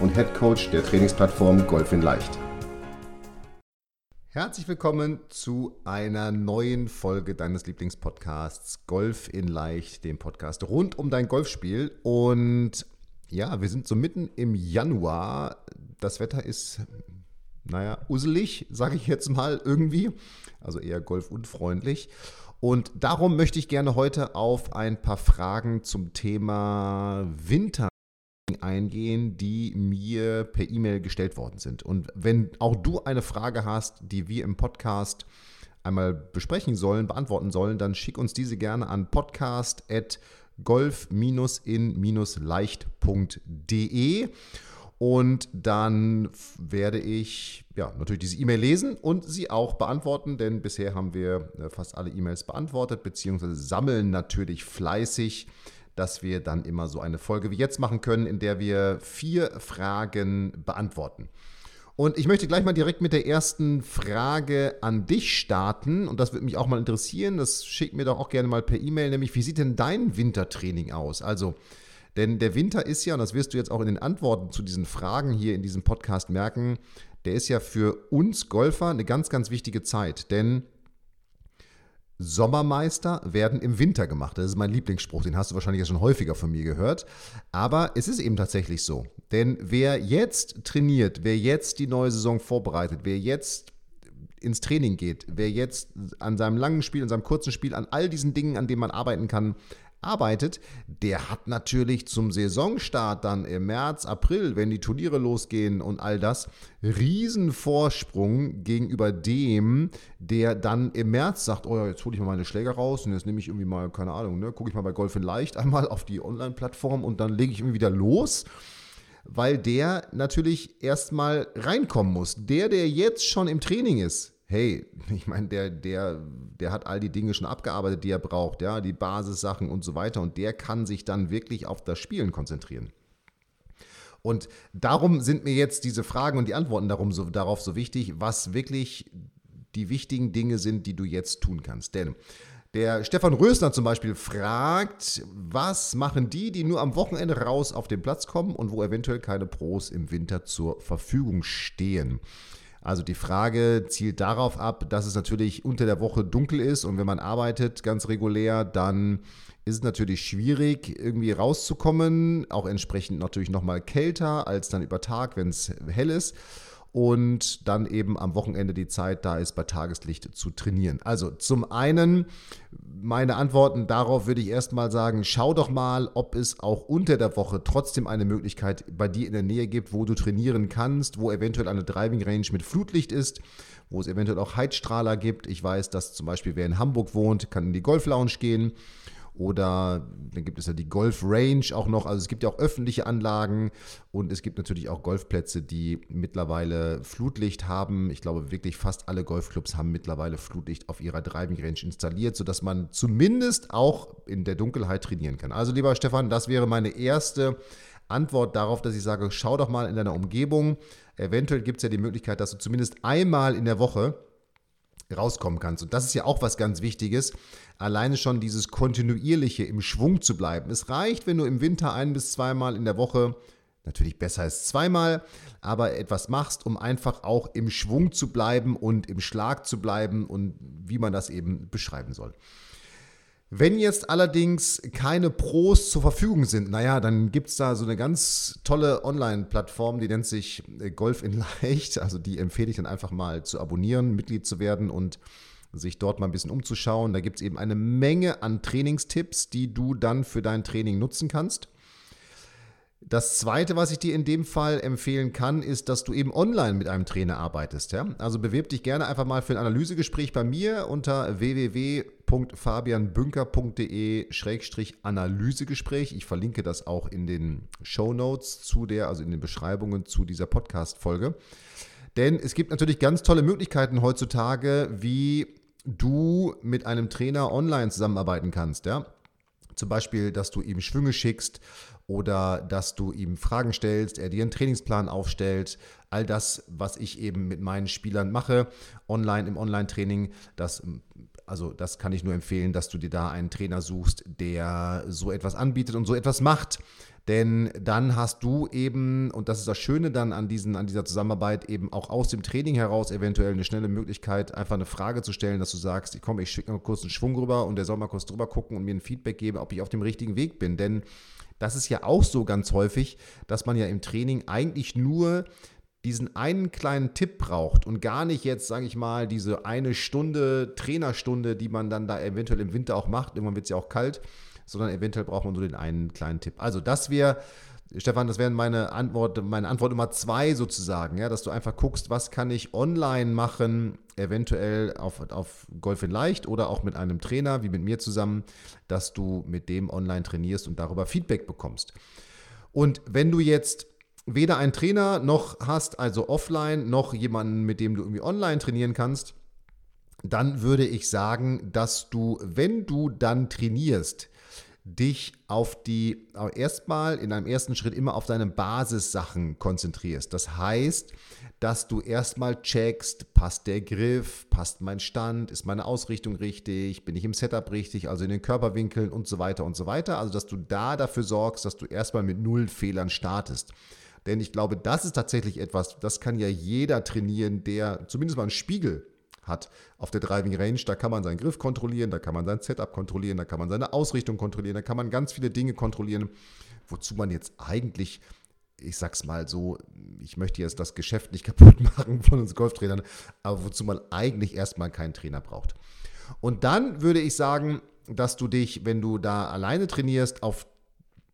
und Head Coach der Trainingsplattform Golf in Leicht. Herzlich willkommen zu einer neuen Folge deines Lieblingspodcasts Golf in Leicht, dem Podcast rund um dein Golfspiel. Und ja, wir sind so mitten im Januar. Das Wetter ist, naja, uselig, sage ich jetzt mal irgendwie. Also eher golfunfreundlich. Und darum möchte ich gerne heute auf ein paar Fragen zum Thema Winter eingehen, die mir per E-Mail gestellt worden sind. Und wenn auch du eine Frage hast, die wir im Podcast einmal besprechen sollen, beantworten sollen, dann schick uns diese gerne an podcast.golf-in-leicht.de und dann werde ich ja, natürlich diese E-Mail lesen und sie auch beantworten, denn bisher haben wir äh, fast alle E-Mails beantwortet, beziehungsweise sammeln natürlich fleißig dass wir dann immer so eine Folge wie jetzt machen können, in der wir vier Fragen beantworten. Und ich möchte gleich mal direkt mit der ersten Frage an dich starten. Und das würde mich auch mal interessieren. Das schickt mir doch auch gerne mal per E-Mail, nämlich wie sieht denn dein Wintertraining aus? Also, denn der Winter ist ja, und das wirst du jetzt auch in den Antworten zu diesen Fragen hier in diesem Podcast merken, der ist ja für uns Golfer eine ganz, ganz wichtige Zeit. Denn Sommermeister werden im Winter gemacht. Das ist mein Lieblingsspruch, den hast du wahrscheinlich schon häufiger von mir gehört. Aber es ist eben tatsächlich so. Denn wer jetzt trainiert, wer jetzt die neue Saison vorbereitet, wer jetzt ins Training geht, wer jetzt an seinem langen Spiel, an seinem kurzen Spiel, an all diesen Dingen, an denen man arbeiten kann, arbeitet, der hat natürlich zum Saisonstart dann im März, April, wenn die Turniere losgehen und all das, Riesenvorsprung gegenüber dem, der dann im März sagt, oh ja, jetzt hole ich mal meine Schläger raus und jetzt nehme ich irgendwie mal, keine Ahnung, ne, gucke ich mal bei Golf in Leicht einmal auf die Online-Plattform und dann lege ich irgendwie wieder los weil der natürlich erstmal reinkommen muss. Der, der jetzt schon im Training ist, hey, ich meine, der, der, der hat all die Dinge schon abgearbeitet, die er braucht, ja, die Basissachen und so weiter. Und der kann sich dann wirklich auf das Spielen konzentrieren. Und darum sind mir jetzt diese Fragen und die Antworten darum so, darauf so wichtig, was wirklich die wichtigen Dinge sind, die du jetzt tun kannst. Denn der Stefan Rösner zum Beispiel fragt, was machen die, die nur am Wochenende raus auf den Platz kommen und wo eventuell keine Pros im Winter zur Verfügung stehen? Also die Frage zielt darauf ab, dass es natürlich unter der Woche dunkel ist und wenn man arbeitet ganz regulär, dann ist es natürlich schwierig, irgendwie rauszukommen. Auch entsprechend natürlich nochmal kälter als dann über Tag, wenn es hell ist und dann eben am Wochenende die Zeit da ist, bei Tageslicht zu trainieren. Also zum einen, meine Antworten darauf würde ich erstmal sagen, schau doch mal, ob es auch unter der Woche trotzdem eine Möglichkeit bei dir in der Nähe gibt, wo du trainieren kannst, wo eventuell eine Driving Range mit Flutlicht ist, wo es eventuell auch Heizstrahler gibt. Ich weiß, dass zum Beispiel wer in Hamburg wohnt, kann in die Golf Lounge gehen oder dann gibt es ja die Golf Range auch noch. Also es gibt ja auch öffentliche Anlagen und es gibt natürlich auch Golfplätze, die mittlerweile Flutlicht haben. Ich glaube wirklich fast alle Golfclubs haben mittlerweile Flutlicht auf ihrer Driving Range installiert, sodass man zumindest auch in der Dunkelheit trainieren kann. Also lieber Stefan, das wäre meine erste Antwort darauf, dass ich sage, schau doch mal in deiner Umgebung. Eventuell gibt es ja die Möglichkeit, dass du zumindest einmal in der Woche rauskommen kannst. Und das ist ja auch was ganz Wichtiges, alleine schon dieses kontinuierliche im Schwung zu bleiben. Es reicht, wenn du im Winter ein bis zweimal in der Woche, natürlich besser als zweimal, aber etwas machst, um einfach auch im Schwung zu bleiben und im Schlag zu bleiben und wie man das eben beschreiben soll. Wenn jetzt allerdings keine Pros zur Verfügung sind, naja, dann gibt es da so eine ganz tolle Online-Plattform, die nennt sich äh, Golf in Leicht. Also die empfehle ich dann einfach mal zu abonnieren, Mitglied zu werden und sich dort mal ein bisschen umzuschauen. Da gibt es eben eine Menge an Trainingstipps, die du dann für dein Training nutzen kannst. Das zweite, was ich dir in dem Fall empfehlen kann, ist, dass du eben online mit einem Trainer arbeitest. Ja? Also bewirb dich gerne einfach mal für ein Analysegespräch bei mir unter www www.fabianbünker.de-analysegespräch. Ich verlinke das auch in den Show Notes zu der, also in den Beschreibungen zu dieser Podcast-Folge. Denn es gibt natürlich ganz tolle Möglichkeiten heutzutage, wie du mit einem Trainer online zusammenarbeiten kannst. Ja? Zum Beispiel, dass du ihm Schwünge schickst oder dass du ihm Fragen stellst, er dir einen Trainingsplan aufstellt. All das, was ich eben mit meinen Spielern mache, online im Online-Training, das also das kann ich nur empfehlen, dass du dir da einen Trainer suchst, der so etwas anbietet und so etwas macht. Denn dann hast du eben, und das ist das Schöne dann an, diesen, an dieser Zusammenarbeit, eben auch aus dem Training heraus eventuell eine schnelle Möglichkeit, einfach eine Frage zu stellen, dass du sagst, komm, ich schicke mal kurz einen Schwung rüber und der soll mal kurz drüber gucken und mir ein Feedback geben, ob ich auf dem richtigen Weg bin. Denn das ist ja auch so ganz häufig, dass man ja im Training eigentlich nur diesen einen kleinen Tipp braucht und gar nicht jetzt, sage ich mal, diese eine Stunde, Trainerstunde, die man dann da eventuell im Winter auch macht, irgendwann wird es ja auch kalt, sondern eventuell braucht man so den einen kleinen Tipp. Also das wäre, Stefan, das wäre meine Antwort, meine Antwort Nummer zwei sozusagen, ja, dass du einfach guckst, was kann ich online machen, eventuell auf, auf Golf in Leicht oder auch mit einem Trainer, wie mit mir zusammen, dass du mit dem online trainierst und darüber Feedback bekommst. Und wenn du jetzt weder einen Trainer noch hast, also offline, noch jemanden, mit dem du irgendwie online trainieren kannst, dann würde ich sagen, dass du, wenn du dann trainierst, dich auf die, erstmal in einem ersten Schritt immer auf deine Basissachen konzentrierst. Das heißt, dass du erstmal checkst, passt der Griff, passt mein Stand, ist meine Ausrichtung richtig, bin ich im Setup richtig, also in den Körperwinkeln und so weiter und so weiter. Also, dass du da dafür sorgst, dass du erstmal mit null Fehlern startest. Denn ich glaube, das ist tatsächlich etwas, das kann ja jeder trainieren, der zumindest mal einen Spiegel hat auf der Driving Range. Da kann man seinen Griff kontrollieren, da kann man sein Setup kontrollieren, da kann man seine Ausrichtung kontrollieren, da kann man ganz viele Dinge kontrollieren, wozu man jetzt eigentlich, ich sag's mal so, ich möchte jetzt das Geschäft nicht kaputt machen von uns Golftrainern, aber wozu man eigentlich erstmal keinen Trainer braucht. Und dann würde ich sagen, dass du dich, wenn du da alleine trainierst, auf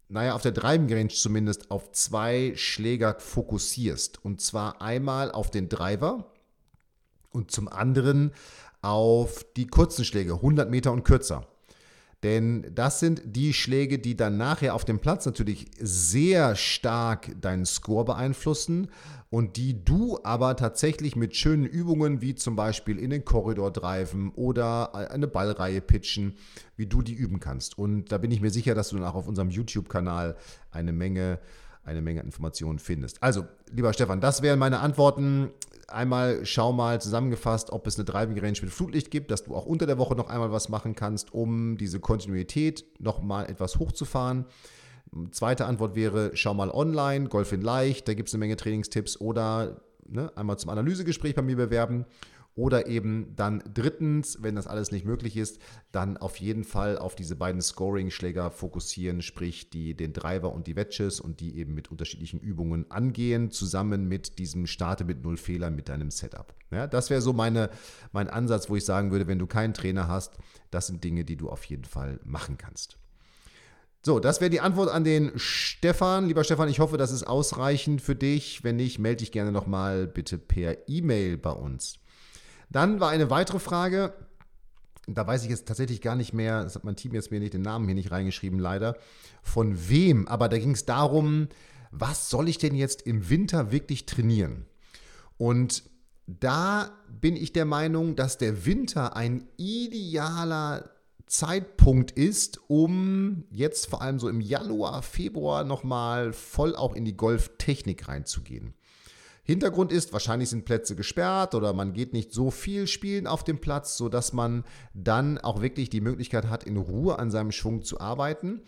naja, auf der Driving Range zumindest auf zwei Schläger fokussierst. Und zwar einmal auf den Driver und zum anderen auf die kurzen Schläge, 100 Meter und kürzer. Denn das sind die Schläge, die dann nachher auf dem Platz natürlich sehr stark deinen Score beeinflussen und die du aber tatsächlich mit schönen Übungen wie zum Beispiel in den Korridor driven oder eine Ballreihe pitchen, wie du die üben kannst. Und da bin ich mir sicher, dass du dann auch auf unserem YouTube-Kanal eine Menge eine Menge Informationen findest. Also, lieber Stefan, das wären meine Antworten einmal schau mal zusammengefasst, ob es eine Driving Range mit Flutlicht gibt, dass du auch unter der Woche noch einmal was machen kannst, um diese Kontinuität noch mal etwas hochzufahren. Zweite Antwort wäre, schau mal online, Golf in Leicht, da gibt es eine Menge Trainingstipps oder ne, einmal zum Analysegespräch bei mir bewerben oder eben dann drittens, wenn das alles nicht möglich ist, dann auf jeden Fall auf diese beiden Scoring-Schläger fokussieren, sprich die, den Driver und die Wedges und die eben mit unterschiedlichen Übungen angehen, zusammen mit diesem Starte mit null Fehlern mit deinem Setup. Ja, das wäre so meine, mein Ansatz, wo ich sagen würde, wenn du keinen Trainer hast, das sind Dinge, die du auf jeden Fall machen kannst. So, das wäre die Antwort an den Stefan. Lieber Stefan, ich hoffe, das ist ausreichend für dich. Wenn nicht, melde dich gerne nochmal bitte per E-Mail bei uns. Dann war eine weitere Frage, da weiß ich jetzt tatsächlich gar nicht mehr, das hat mein Team jetzt mir nicht den Namen hier nicht reingeschrieben, leider, von wem, aber da ging es darum, was soll ich denn jetzt im Winter wirklich trainieren? Und da bin ich der Meinung, dass der Winter ein idealer Zeitpunkt ist, um jetzt vor allem so im Januar, Februar nochmal voll auch in die Golftechnik reinzugehen. Hintergrund ist, wahrscheinlich sind Plätze gesperrt oder man geht nicht so viel spielen auf dem Platz, sodass man dann auch wirklich die Möglichkeit hat, in Ruhe an seinem Schwung zu arbeiten.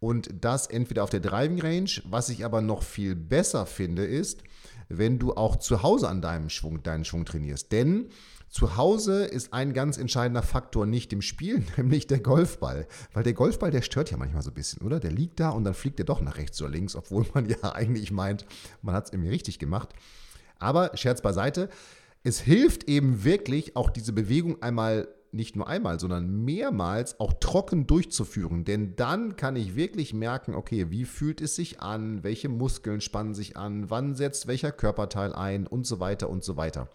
Und das entweder auf der Driving Range, was ich aber noch viel besser finde, ist, wenn du auch zu Hause an deinem Schwung, deinen Schwung trainierst. Denn zu Hause ist ein ganz entscheidender Faktor nicht im Spiel, nämlich der Golfball. Weil der Golfball, der stört ja manchmal so ein bisschen, oder? Der liegt da und dann fliegt er doch nach rechts oder links, obwohl man ja eigentlich meint, man hat es irgendwie richtig gemacht. Aber Scherz beiseite, es hilft eben wirklich, auch diese Bewegung einmal nicht nur einmal, sondern mehrmals auch trocken durchzuführen. Denn dann kann ich wirklich merken, okay, wie fühlt es sich an, welche Muskeln spannen sich an, wann setzt welcher Körperteil ein und so weiter und so weiter.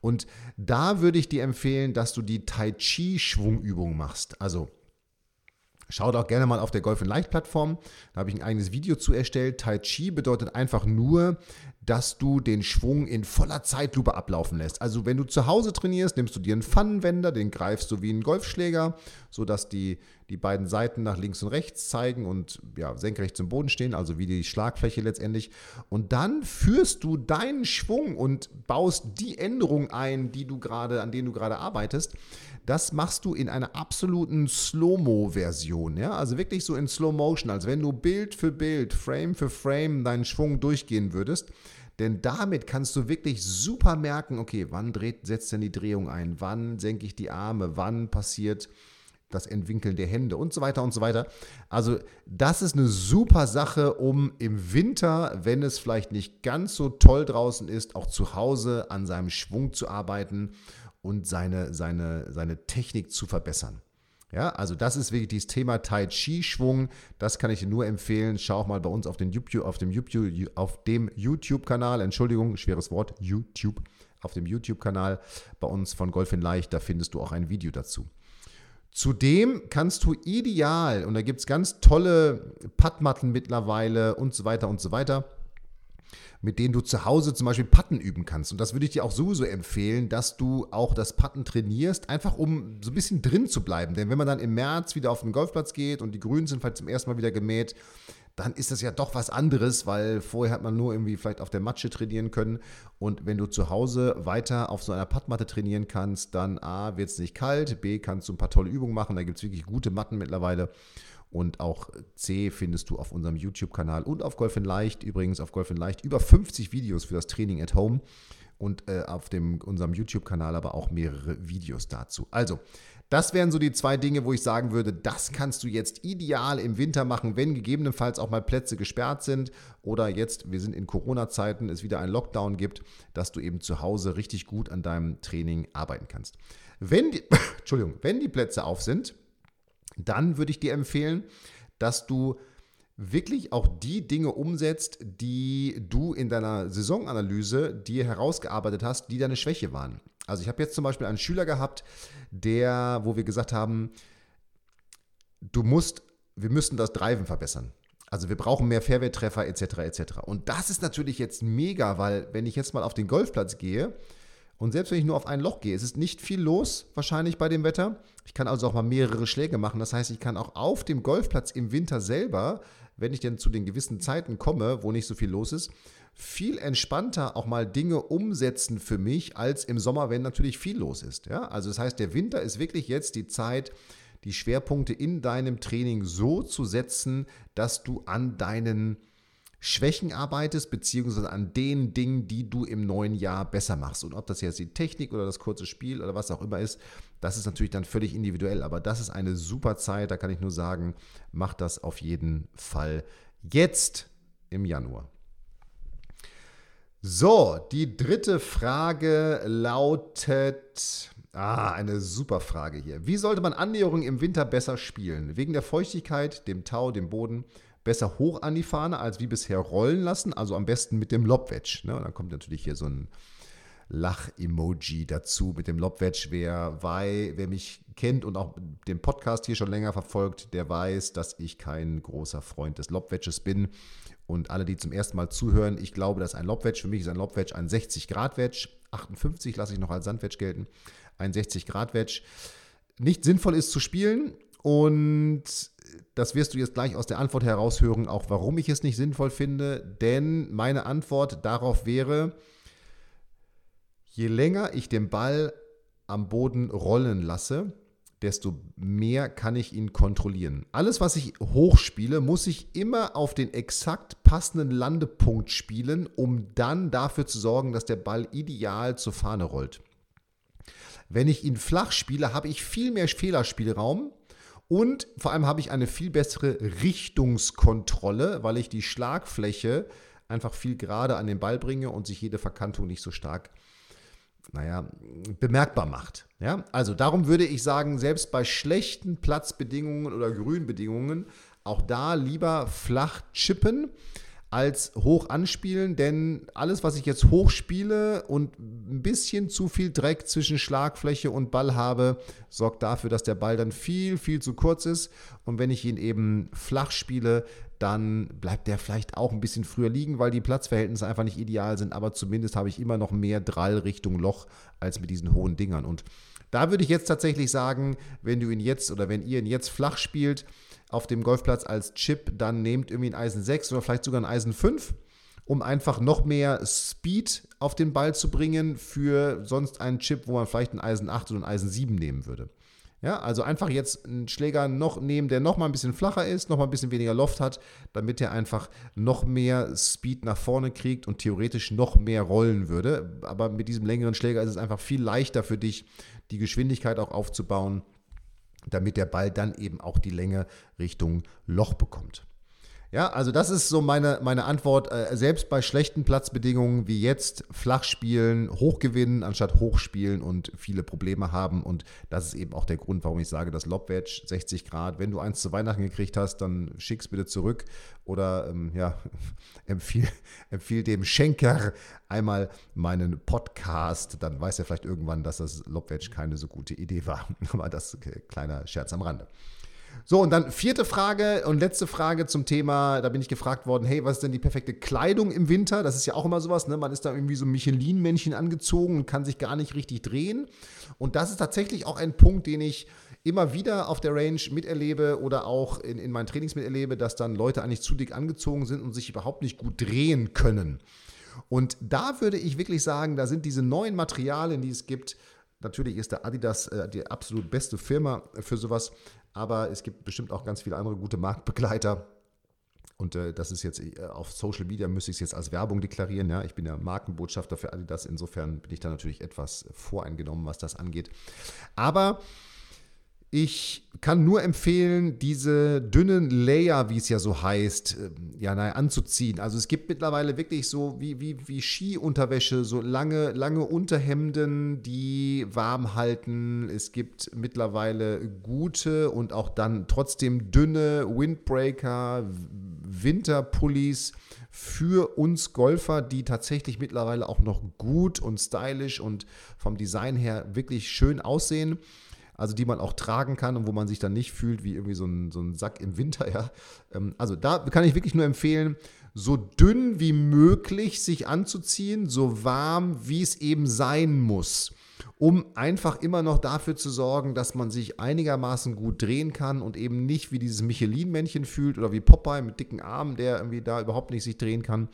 Und da würde ich dir empfehlen, dass du die Tai Chi Schwungübung machst. Also Schaut auch gerne mal auf der Golf Leicht Plattform. Da habe ich ein eigenes Video zu erstellt. Tai Chi bedeutet einfach nur, dass du den Schwung in voller Zeitlupe ablaufen lässt. Also wenn du zu Hause trainierst, nimmst du dir einen Pfannenwender, den greifst du wie einen Golfschläger, sodass die, die beiden Seiten nach links und rechts zeigen und ja, senkrecht zum Boden stehen, also wie die Schlagfläche letztendlich. Und dann führst du deinen Schwung und baust die Änderungen ein, die du gerade, an denen du gerade arbeitest. Das machst du in einer absoluten Slow-Mo-Version, ja, also wirklich so in Slow Motion, als wenn du Bild für Bild, Frame für Frame deinen Schwung durchgehen würdest. Denn damit kannst du wirklich super merken, okay, wann dreht, setzt denn die Drehung ein, wann senke ich die Arme, wann passiert das Entwinkeln der Hände? Und so weiter und so weiter. Also das ist eine super Sache, um im Winter, wenn es vielleicht nicht ganz so toll draußen ist, auch zu Hause an seinem Schwung zu arbeiten und seine, seine, seine Technik zu verbessern. Ja, also das ist wirklich dieses Thema Tai Chi Schwung. Das kann ich dir nur empfehlen. Schau auch mal bei uns auf, den YouTube, auf dem YouTube, auf dem YouTube-Kanal. Entschuldigung, schweres Wort. YouTube. Auf dem YouTube-Kanal bei uns von Golf in Leicht. Da findest du auch ein Video dazu. Zudem kannst du ideal, und da gibt es ganz tolle Puttmatten mittlerweile und so weiter und so weiter, mit denen du zu Hause zum Beispiel Patten üben kannst. Und das würde ich dir auch sowieso empfehlen, dass du auch das Patten trainierst, einfach um so ein bisschen drin zu bleiben. Denn wenn man dann im März wieder auf den Golfplatz geht und die Grünen sind vielleicht zum ersten Mal wieder gemäht, dann ist das ja doch was anderes, weil vorher hat man nur irgendwie vielleicht auf der Matsche trainieren können. Und wenn du zu Hause weiter auf so einer Pattmatte trainieren kannst, dann A, wird es nicht kalt, B, kannst du ein paar tolle Übungen machen. Da gibt es wirklich gute Matten mittlerweile. Und auch C findest du auf unserem YouTube-Kanal und auf Golf in Leicht. Übrigens auf Golf in Leicht über 50 Videos für das Training at Home und äh, auf dem, unserem YouTube-Kanal aber auch mehrere Videos dazu. Also, das wären so die zwei Dinge, wo ich sagen würde, das kannst du jetzt ideal im Winter machen, wenn gegebenenfalls auch mal Plätze gesperrt sind oder jetzt, wir sind in Corona-Zeiten, es wieder einen Lockdown gibt, dass du eben zu Hause richtig gut an deinem Training arbeiten kannst. Wenn die, Entschuldigung, wenn die Plätze auf sind, dann würde ich dir empfehlen, dass du wirklich auch die Dinge umsetzt, die du in deiner Saisonanalyse dir herausgearbeitet hast, die deine Schwäche waren. Also ich habe jetzt zum Beispiel einen Schüler gehabt, der, wo wir gesagt haben, du musst, wir müssen das Driven verbessern. Also wir brauchen mehr Fairway-Treffer etc. etc. Und das ist natürlich jetzt mega, weil wenn ich jetzt mal auf den Golfplatz gehe, und selbst wenn ich nur auf ein Loch gehe, ist es nicht viel los, wahrscheinlich bei dem Wetter. Ich kann also auch mal mehrere Schläge machen. Das heißt, ich kann auch auf dem Golfplatz im Winter selber, wenn ich denn zu den gewissen Zeiten komme, wo nicht so viel los ist, viel entspannter auch mal Dinge umsetzen für mich als im Sommer, wenn natürlich viel los ist. Ja? Also das heißt, der Winter ist wirklich jetzt die Zeit, die Schwerpunkte in deinem Training so zu setzen, dass du an deinen Schwächen arbeitest, beziehungsweise an den Dingen, die du im neuen Jahr besser machst. Und ob das jetzt die Technik oder das kurze Spiel oder was auch immer ist, das ist natürlich dann völlig individuell. Aber das ist eine super Zeit, da kann ich nur sagen, mach das auf jeden Fall jetzt im Januar. So, die dritte Frage lautet, ah, eine super Frage hier. Wie sollte man Annäherung im Winter besser spielen? Wegen der Feuchtigkeit, dem Tau, dem Boden, besser hoch an die Fahne als wie bisher rollen lassen, also am besten mit dem Lobwedge. Ne? Und dann kommt natürlich hier so ein Lach-Emoji dazu mit dem Lobwedge. Wer, wer mich kennt und auch den Podcast hier schon länger verfolgt, der weiß, dass ich kein großer Freund des Lobwedges bin. Und alle, die zum ersten Mal zuhören, ich glaube, dass ein Lobwedge, für mich ist ein Lobwedge ein 60-Grad-Wedge, 58 lasse ich noch als Sandwedge gelten, ein 60-Grad-Wedge, nicht sinnvoll ist zu spielen und das wirst du jetzt gleich aus der Antwort heraushören, auch warum ich es nicht sinnvoll finde. Denn meine Antwort darauf wäre, je länger ich den Ball am Boden rollen lasse, desto mehr kann ich ihn kontrollieren. Alles, was ich hochspiele, muss ich immer auf den exakt passenden Landepunkt spielen, um dann dafür zu sorgen, dass der Ball ideal zur Fahne rollt. Wenn ich ihn flach spiele, habe ich viel mehr Fehlerspielraum und vor allem habe ich eine viel bessere Richtungskontrolle, weil ich die Schlagfläche einfach viel gerade an den Ball bringe und sich jede Verkantung nicht so stark, naja, bemerkbar macht. Ja? Also darum würde ich sagen, selbst bei schlechten Platzbedingungen oder Grünbedingungen, auch da lieber flach chippen. Als hoch anspielen, denn alles, was ich jetzt hoch spiele und ein bisschen zu viel Dreck zwischen Schlagfläche und Ball habe, sorgt dafür, dass der Ball dann viel, viel zu kurz ist. Und wenn ich ihn eben flach spiele, dann bleibt der vielleicht auch ein bisschen früher liegen, weil die Platzverhältnisse einfach nicht ideal sind. Aber zumindest habe ich immer noch mehr Drall Richtung Loch als mit diesen hohen Dingern. Und da würde ich jetzt tatsächlich sagen, wenn du ihn jetzt oder wenn ihr ihn jetzt flach spielt, auf dem Golfplatz als Chip, dann nehmt irgendwie ein Eisen 6 oder vielleicht sogar ein Eisen 5, um einfach noch mehr Speed auf den Ball zu bringen für sonst einen Chip, wo man vielleicht ein Eisen 8 oder ein Eisen 7 nehmen würde. Ja, also einfach jetzt einen Schläger noch nehmen, der noch mal ein bisschen flacher ist, noch mal ein bisschen weniger Loft hat, damit er einfach noch mehr Speed nach vorne kriegt und theoretisch noch mehr rollen würde. Aber mit diesem längeren Schläger ist es einfach viel leichter für dich, die Geschwindigkeit auch aufzubauen damit der Ball dann eben auch die Länge Richtung Loch bekommt. Ja, also das ist so meine, meine Antwort. Äh, selbst bei schlechten Platzbedingungen wie jetzt flach spielen, hoch gewinnen anstatt hoch spielen und viele Probleme haben. Und das ist eben auch der Grund, warum ich sage, das Lobwedge 60 Grad. Wenn du eins zu Weihnachten gekriegt hast, dann schick's bitte zurück oder ähm, ja, empfiehl, empfiehl dem Schenker einmal meinen Podcast. Dann weiß er vielleicht irgendwann, dass das Lobwedge keine so gute Idee war. Aber das ein kleiner Scherz am Rande. So, und dann vierte Frage und letzte Frage zum Thema, da bin ich gefragt worden, hey, was ist denn die perfekte Kleidung im Winter? Das ist ja auch immer sowas, ne? Man ist da irgendwie so ein Michelin-Männchen angezogen und kann sich gar nicht richtig drehen. Und das ist tatsächlich auch ein Punkt, den ich immer wieder auf der Range miterlebe oder auch in, in meinen Trainings miterlebe, dass dann Leute eigentlich zu dick angezogen sind und sich überhaupt nicht gut drehen können. Und da würde ich wirklich sagen, da sind diese neuen Materialien, die es gibt, Natürlich ist der Adidas äh, die absolut beste Firma für sowas, aber es gibt bestimmt auch ganz viele andere gute Marktbegleiter. Und äh, das ist jetzt äh, auf Social Media, müsste ich es jetzt als Werbung deklarieren. Ja, ich bin ja Markenbotschafter für Adidas. Insofern bin ich da natürlich etwas voreingenommen, was das angeht. Aber ich kann nur empfehlen, diese dünnen Layer, wie es ja so heißt, ähm, ja, naja, anzuziehen. Also es gibt mittlerweile wirklich so wie, wie, wie Skiunterwäsche, so lange, lange Unterhemden, die warm halten. Es gibt mittlerweile gute und auch dann trotzdem dünne Windbreaker, Winterpullis für uns Golfer, die tatsächlich mittlerweile auch noch gut und stylisch und vom Design her wirklich schön aussehen also die man auch tragen kann und wo man sich dann nicht fühlt wie irgendwie so ein, so ein Sack im Winter. Ja. Ähm, also da kann ich wirklich nur empfehlen, so dünn wie möglich sich anzuziehen, so warm wie es eben sein muss um einfach immer noch dafür zu sorgen, dass man sich einigermaßen gut drehen kann und eben nicht wie dieses Michelin-Männchen fühlt oder wie Popeye mit dicken Armen, der irgendwie da überhaupt nicht sich drehen kann,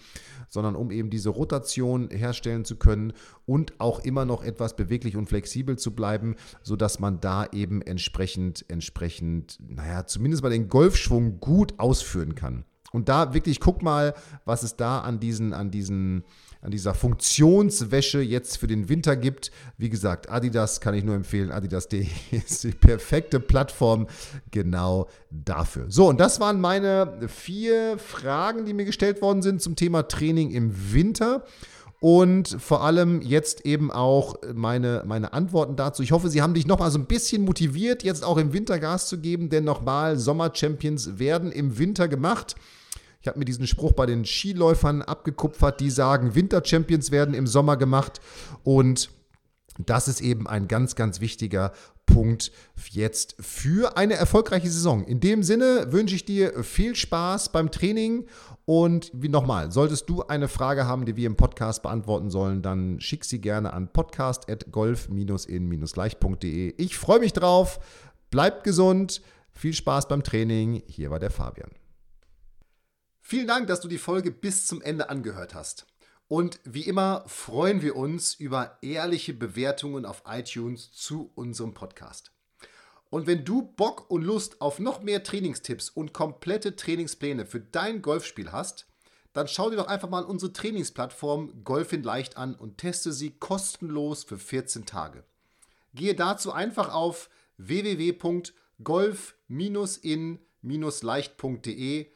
sondern um eben diese Rotation herstellen zu können und auch immer noch etwas beweglich und flexibel zu bleiben, sodass man da eben entsprechend, entsprechend, naja, zumindest bei den Golfschwung gut ausführen kann. Und da wirklich, guck mal, was es da an diesen, an diesen, an dieser Funktionswäsche jetzt für den Winter gibt. Wie gesagt, Adidas kann ich nur empfehlen. Adidas.de ist die perfekte Plattform genau dafür. So, und das waren meine vier Fragen, die mir gestellt worden sind zum Thema Training im Winter. Und vor allem jetzt eben auch meine, meine Antworten dazu. Ich hoffe, sie haben dich noch mal so ein bisschen motiviert, jetzt auch im Winter Gas zu geben, denn nochmal, Sommer-Champions werden im Winter gemacht. Ich habe mir diesen Spruch bei den Skiläufern abgekupfert, die sagen, Winter-Champions werden im Sommer gemacht. Und das ist eben ein ganz, ganz wichtiger Punkt jetzt für eine erfolgreiche Saison. In dem Sinne wünsche ich dir viel Spaß beim Training und wie nochmal, solltest du eine Frage haben, die wir im Podcast beantworten sollen, dann schick sie gerne an podcast.golf-in-leicht.de. Ich freue mich drauf. Bleibt gesund. Viel Spaß beim Training. Hier war der Fabian. Vielen Dank, dass du die Folge bis zum Ende angehört hast. Und wie immer freuen wir uns über ehrliche Bewertungen auf iTunes zu unserem Podcast. Und wenn du Bock und Lust auf noch mehr Trainingstipps und komplette Trainingspläne für dein Golfspiel hast, dann schau dir doch einfach mal unsere Trainingsplattform Golf in Leicht an und teste sie kostenlos für 14 Tage. Gehe dazu einfach auf www.golf-in-leicht.de